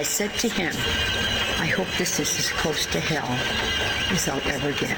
I said to him, I hope this is as close to hell as I'll ever get.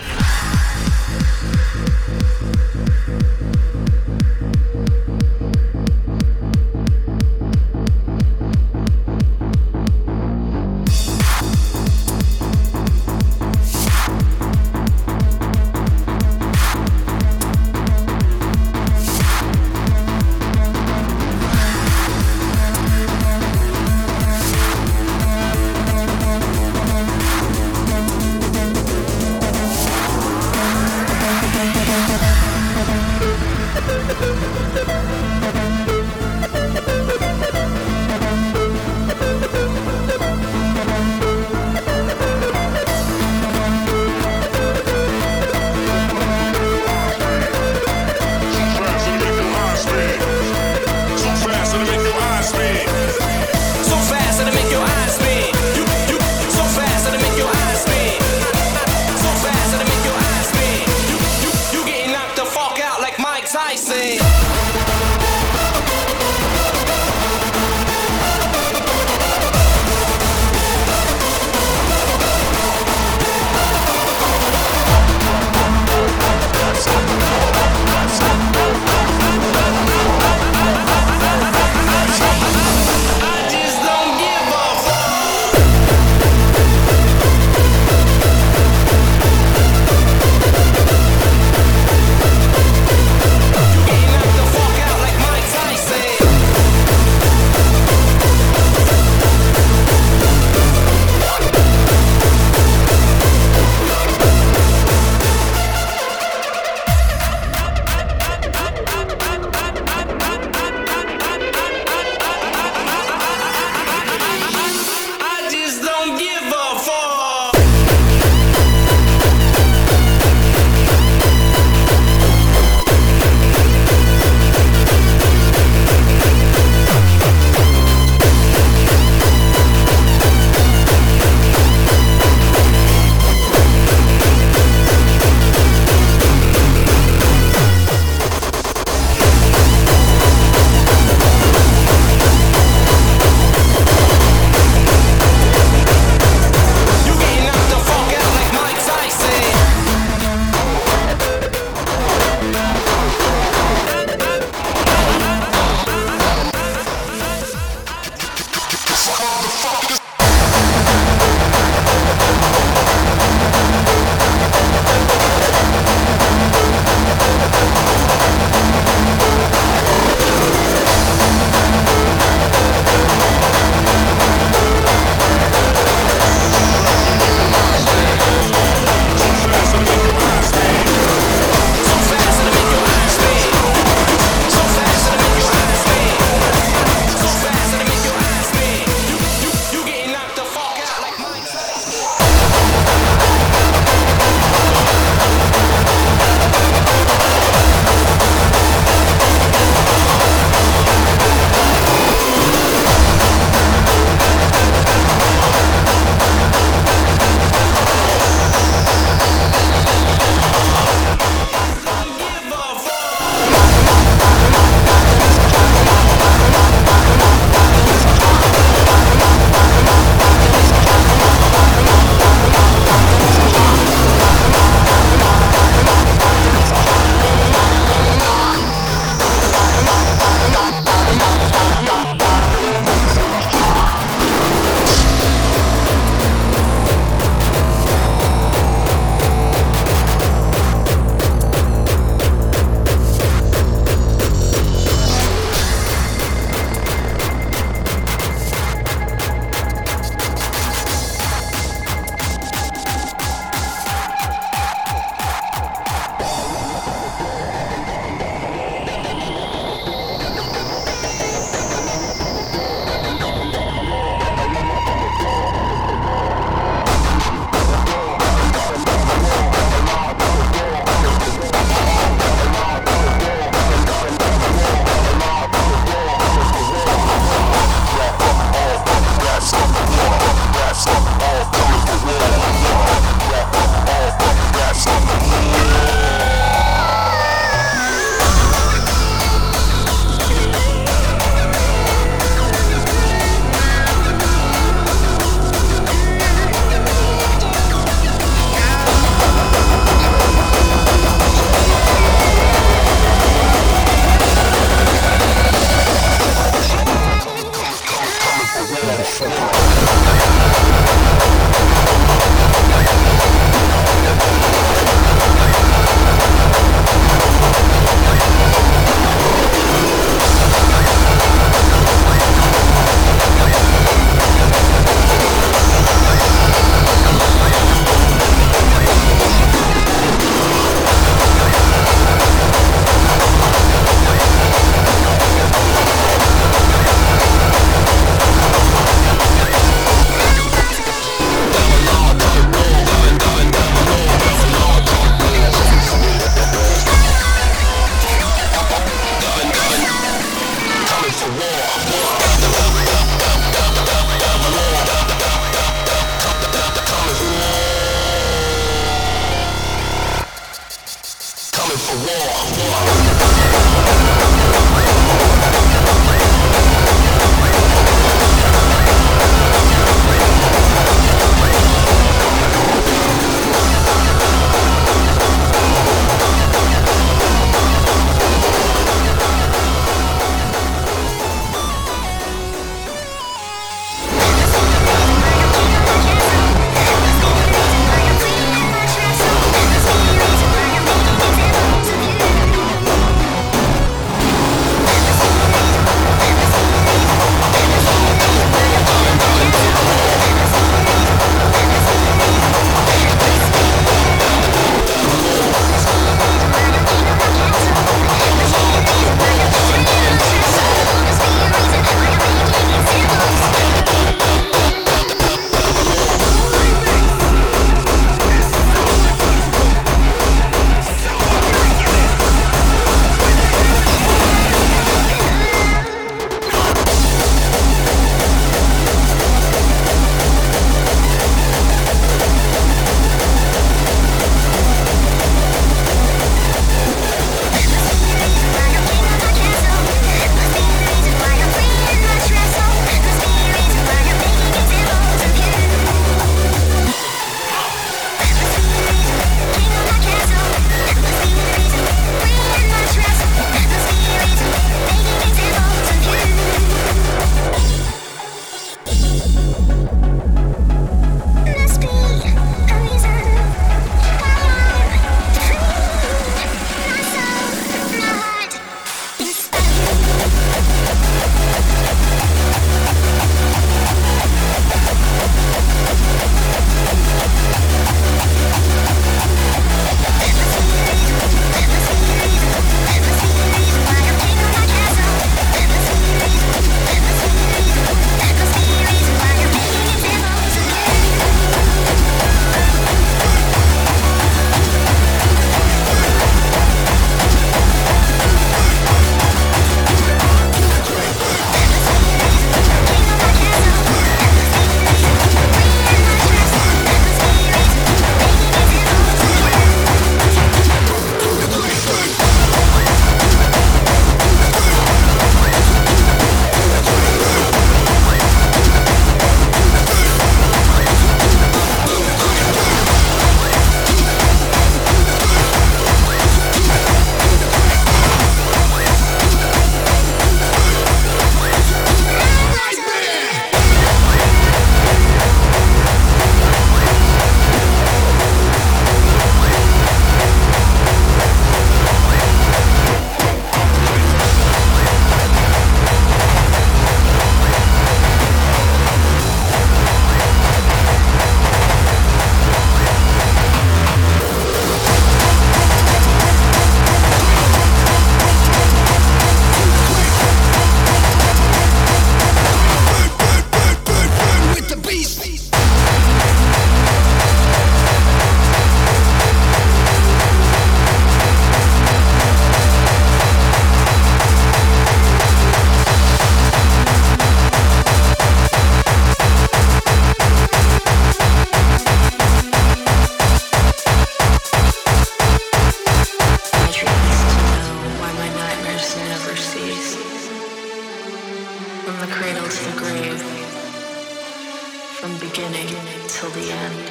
beginning till the end,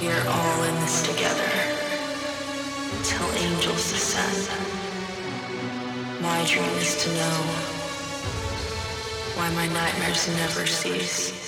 we are all in this together. Till angels descend. My dream is to know why my nightmares never cease.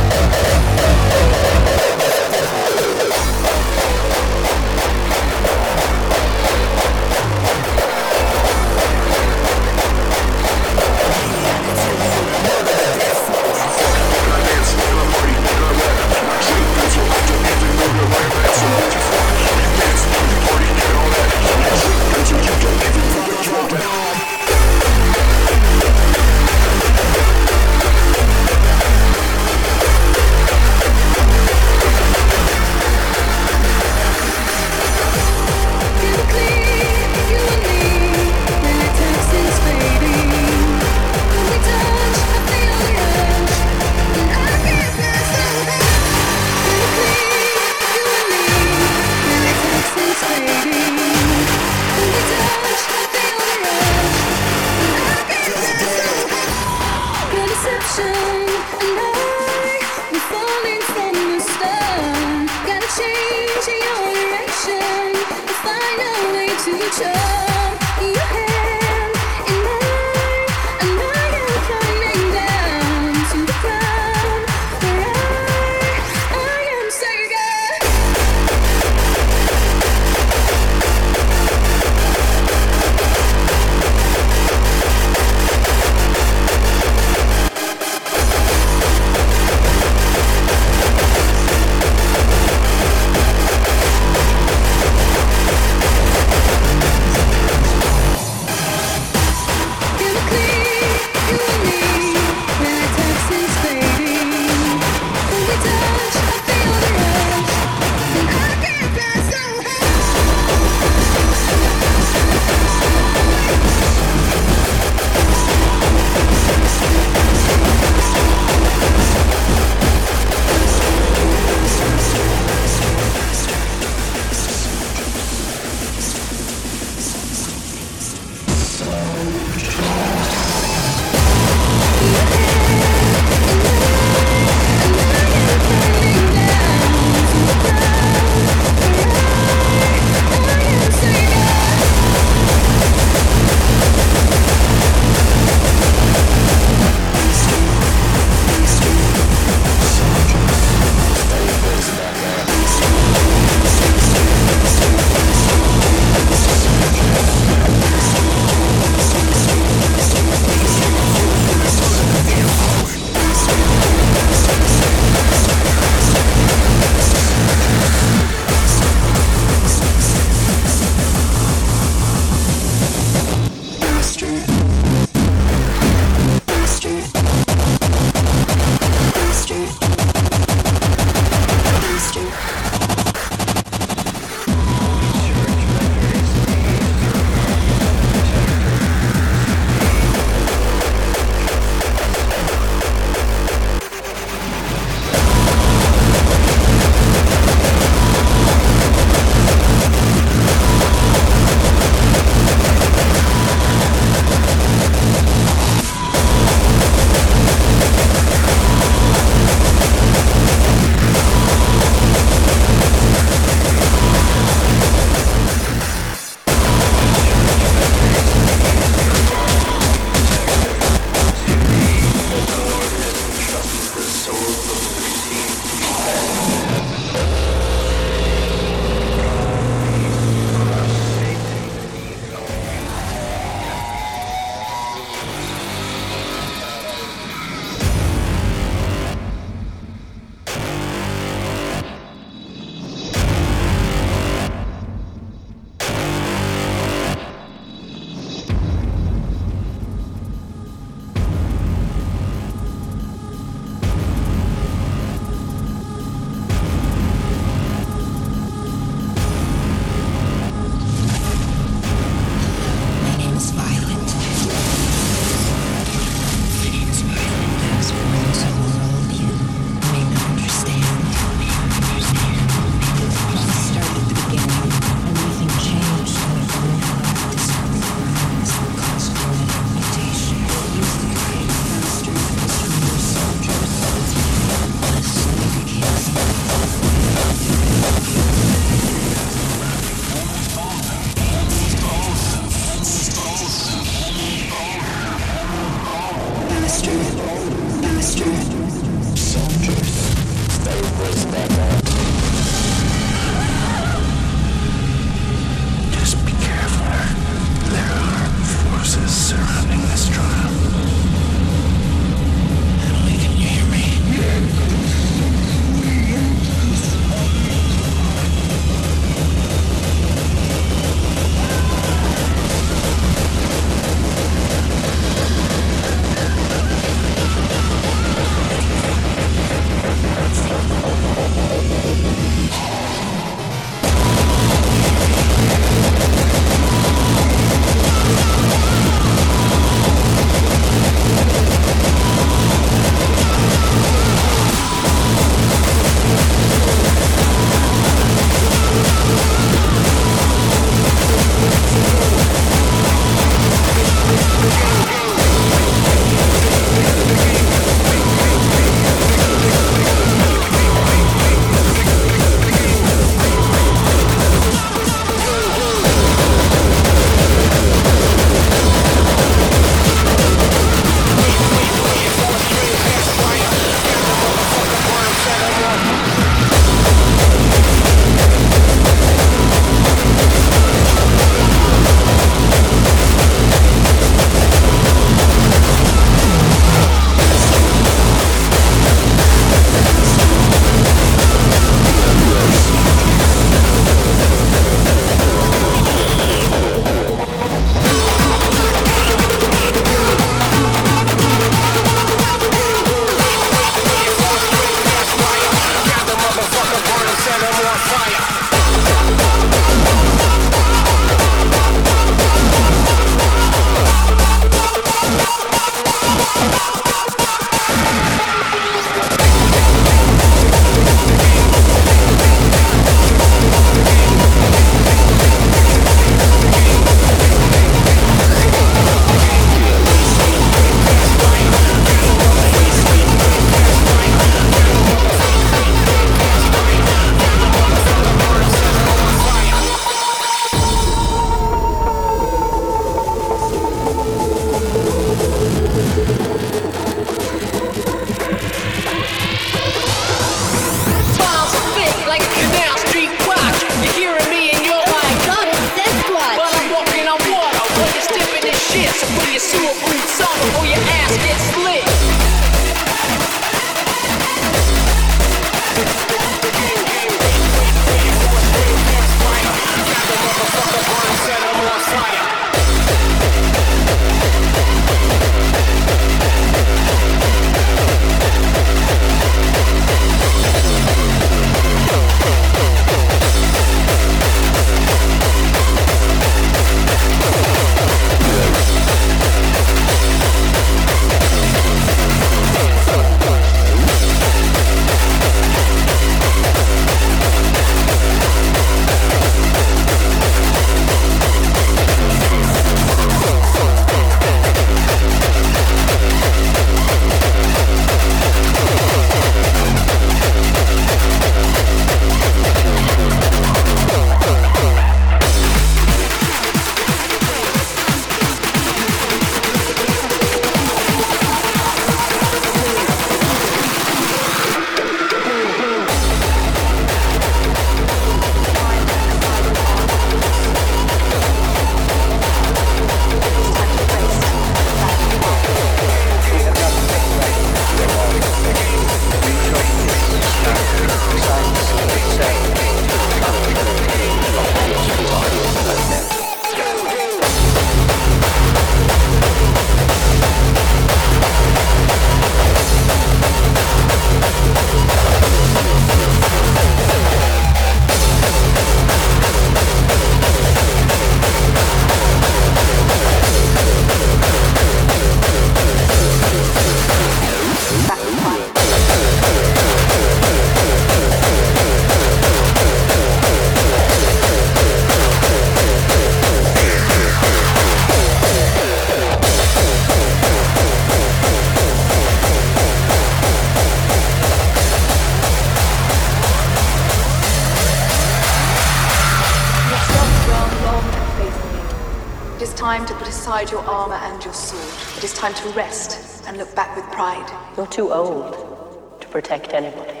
Time to rest and look back with pride. You're too old to protect anybody.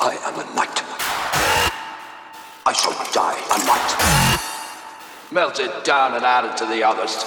I am a knight. I shall die a knight. Melted down and added to the others.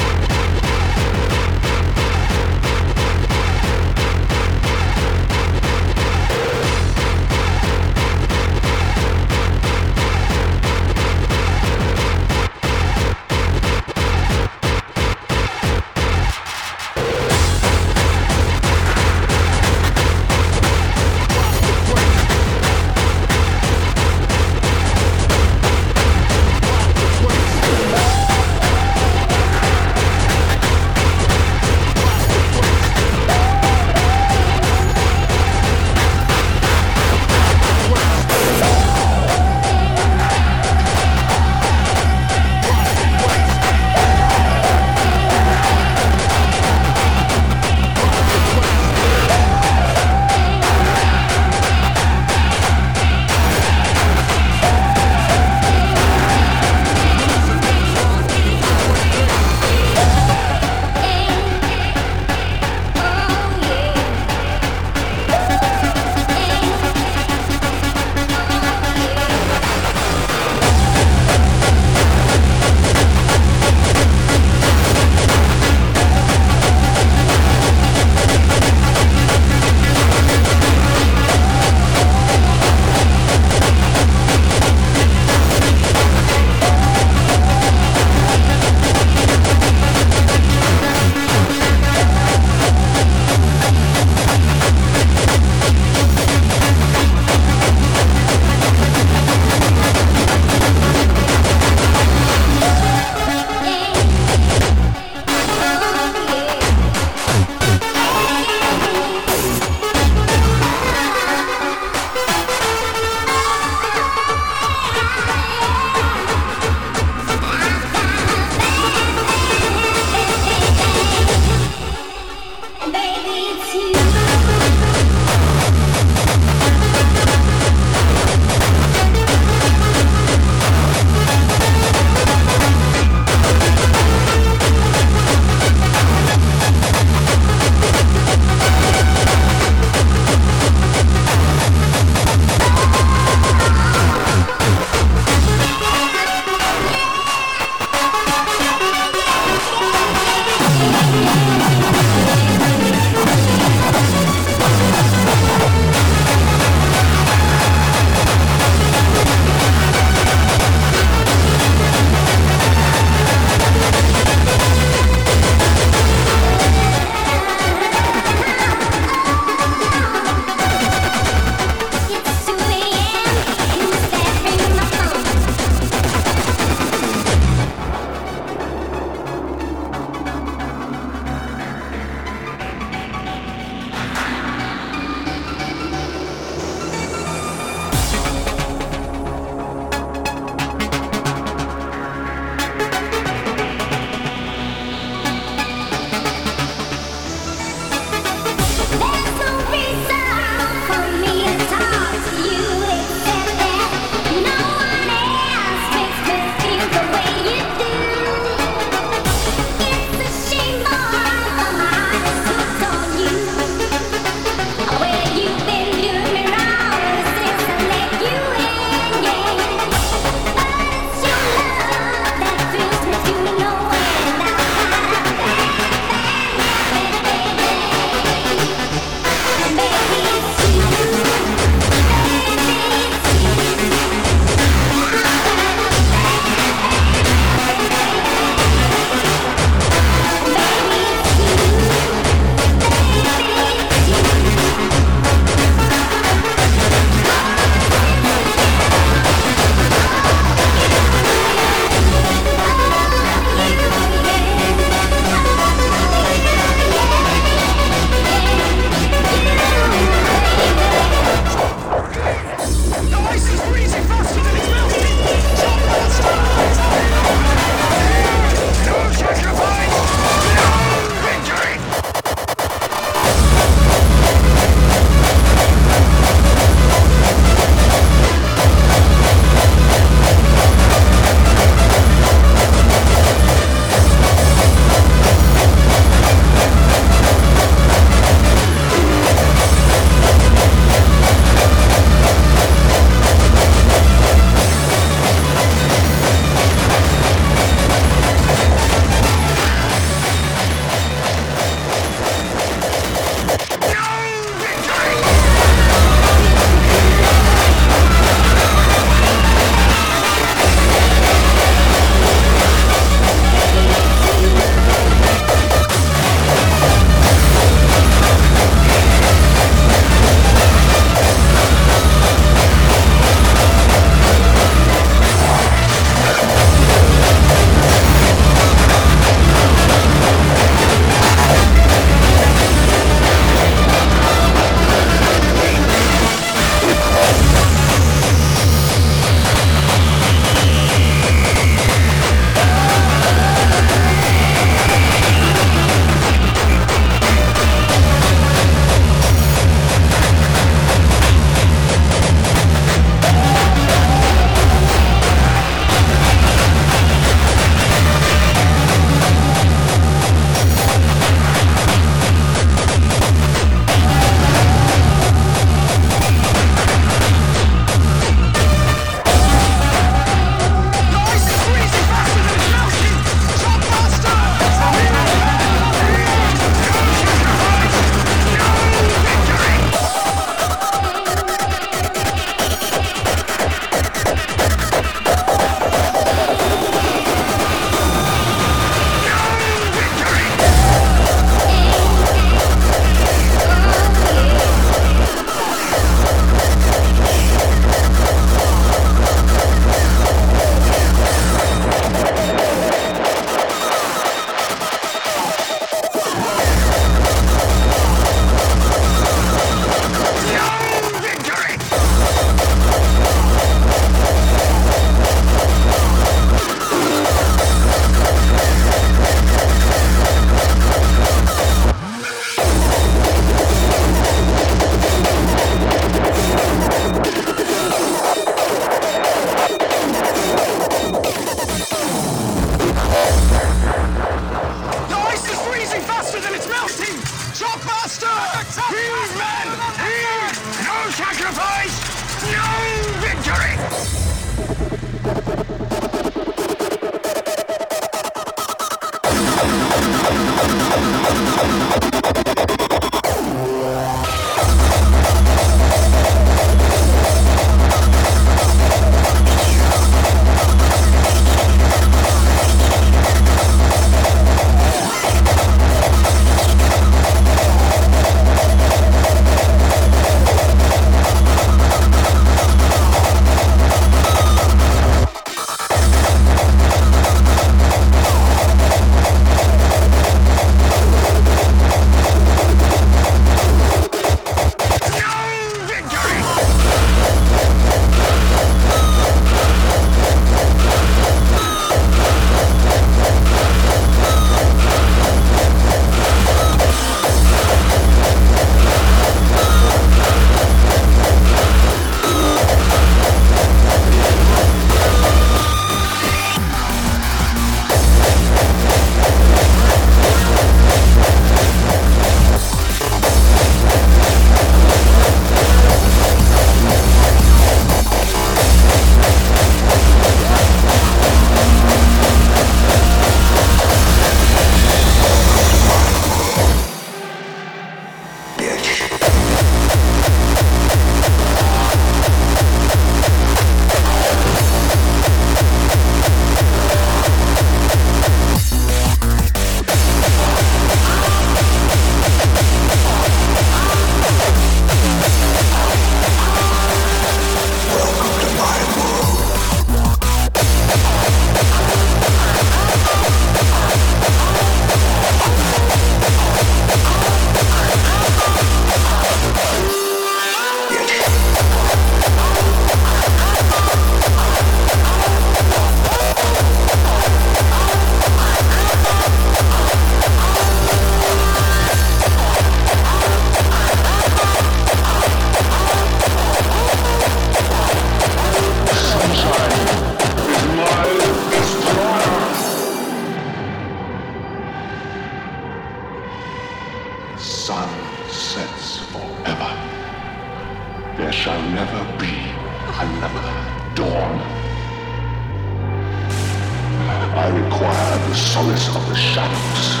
shadows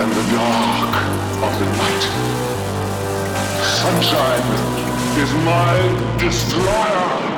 and the dark of the night. Sunshine is my destroyer.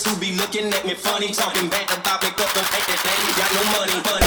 Who be looking at me funny, talking bad about me, cause them haters they ain't got no money, money.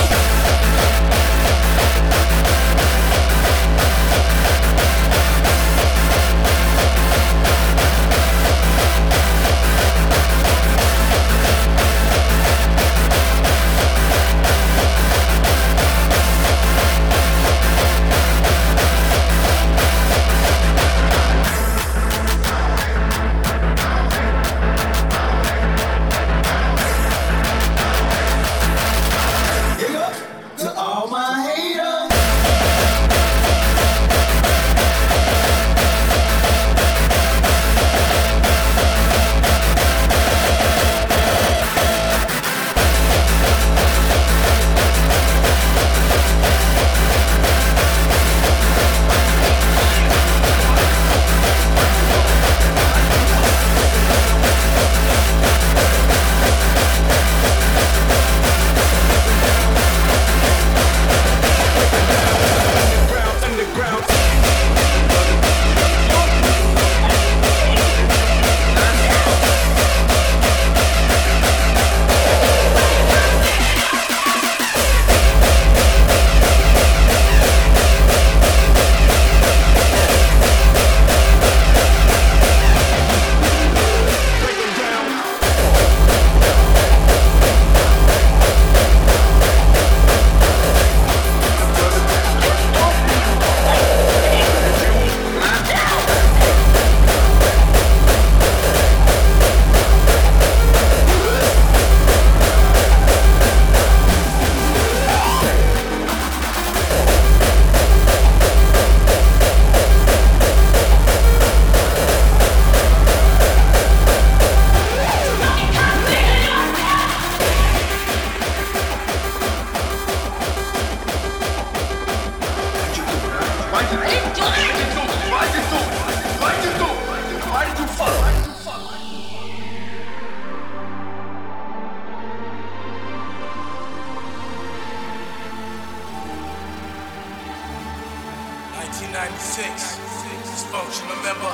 Dysfunctional member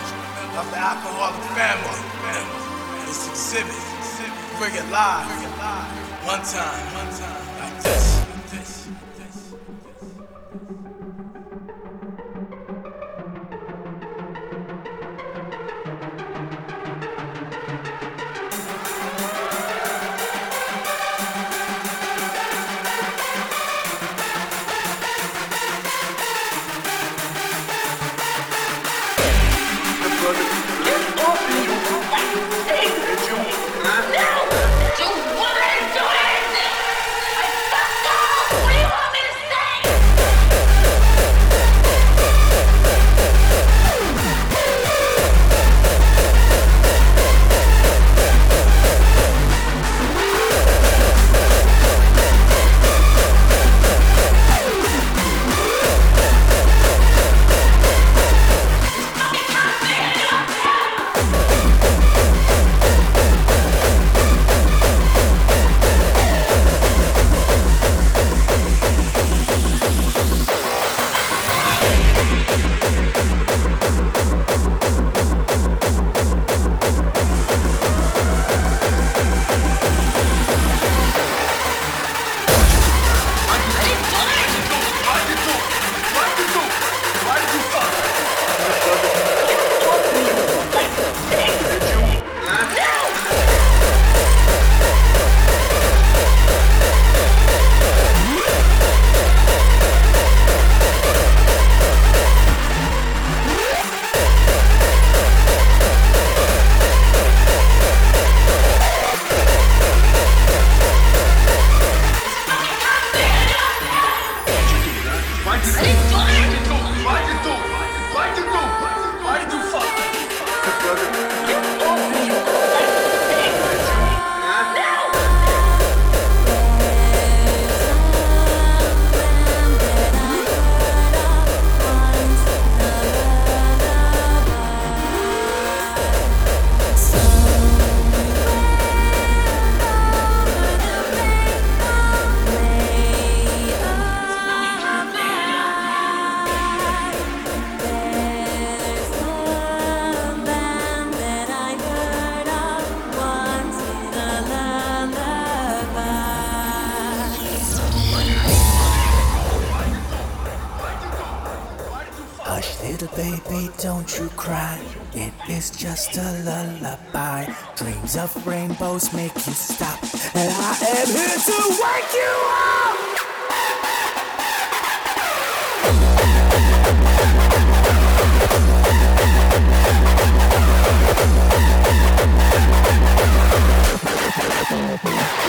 of the alcoholic family. This exhibit, bring it live. One time, one time, cry. It is just a lullaby. Dreams of rainbows make you stop. And I am here to wake you up!